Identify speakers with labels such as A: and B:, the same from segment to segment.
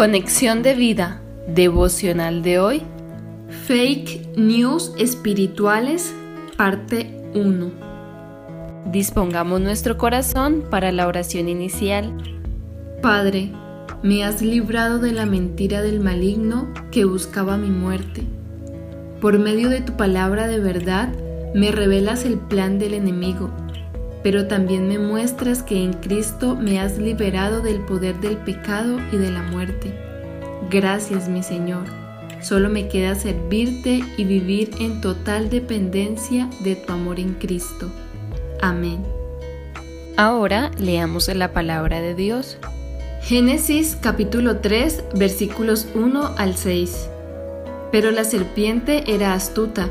A: Conexión de vida devocional de hoy. Fake News Espirituales, parte 1. Dispongamos nuestro corazón para la oración inicial. Padre, me has librado de la mentira del maligno que buscaba mi muerte. Por medio de tu palabra de verdad, me revelas el plan del enemigo, pero también me muestras que en Cristo me has liberado del poder del pecado y de la muerte. Gracias mi Señor. Solo me queda servirte y vivir en total dependencia de tu amor en Cristo. Amén. Ahora leamos la palabra de Dios. Génesis capítulo 3 versículos 1 al 6. Pero la serpiente era astuta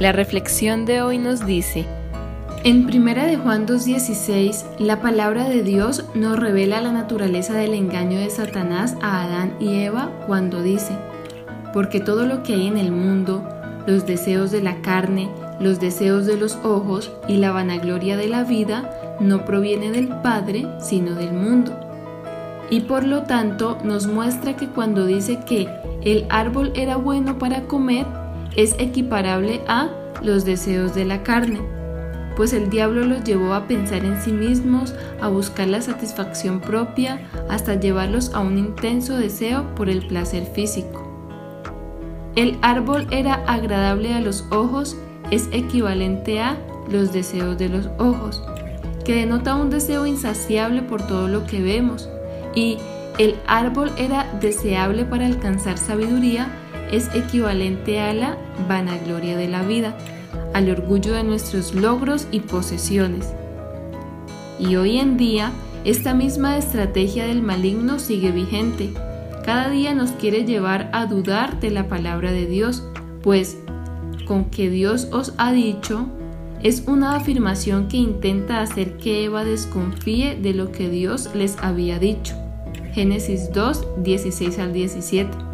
A: La reflexión de hoy nos dice, en Primera de Juan 2.16, la palabra de Dios nos revela la naturaleza del engaño de Satanás a Adán y Eva cuando dice, porque todo lo que hay en el mundo, los deseos de la carne, los deseos de los ojos y la vanagloria de la vida, no proviene del Padre, sino del mundo. Y por lo tanto nos muestra que cuando dice que el árbol era bueno para comer, es equiparable a los deseos de la carne, pues el diablo los llevó a pensar en sí mismos, a buscar la satisfacción propia, hasta llevarlos a un intenso deseo por el placer físico. El árbol era agradable a los ojos es equivalente a los deseos de los ojos, que denota un deseo insaciable por todo lo que vemos, y el árbol era deseable para alcanzar sabiduría es equivalente a la vanagloria de la vida, al orgullo de nuestros logros y posesiones. Y hoy en día, esta misma estrategia del maligno sigue vigente. Cada día nos quiere llevar a dudar de la palabra de Dios, pues con que Dios os ha dicho es una afirmación que intenta hacer que Eva desconfíe de lo que Dios les había dicho. Génesis 2, 16 al 17.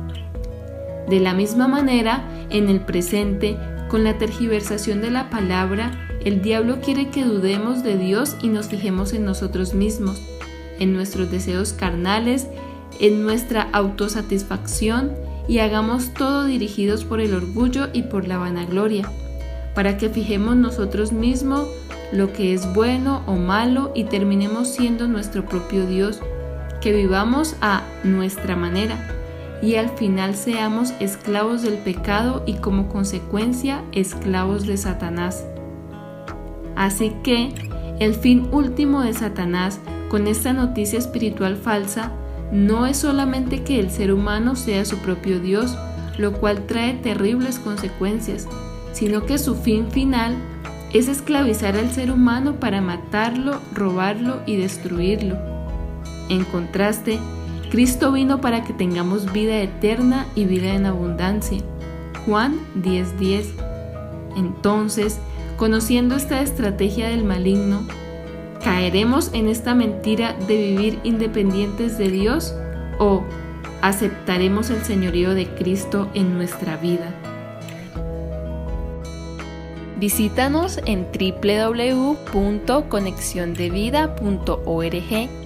A: De la misma manera, en el presente, con la tergiversación de la palabra, el diablo quiere que dudemos de Dios y nos fijemos en nosotros mismos, en nuestros deseos carnales, en nuestra autosatisfacción y hagamos todo dirigidos por el orgullo y por la vanagloria, para que fijemos nosotros mismos lo que es bueno o malo y terminemos siendo nuestro propio Dios, que vivamos a nuestra manera y al final seamos esclavos del pecado y como consecuencia esclavos de Satanás. Así que el fin último de Satanás con esta noticia espiritual falsa no es solamente que el ser humano sea su propio Dios, lo cual trae terribles consecuencias, sino que su fin final es esclavizar al ser humano para matarlo, robarlo y destruirlo. En contraste, Cristo vino para que tengamos vida eterna y vida en abundancia. Juan 10:10. Entonces, conociendo esta estrategia del maligno, ¿caeremos en esta mentira de vivir independientes de Dios o aceptaremos el señorío de Cristo en nuestra vida? Visítanos en www.conexiondevida.org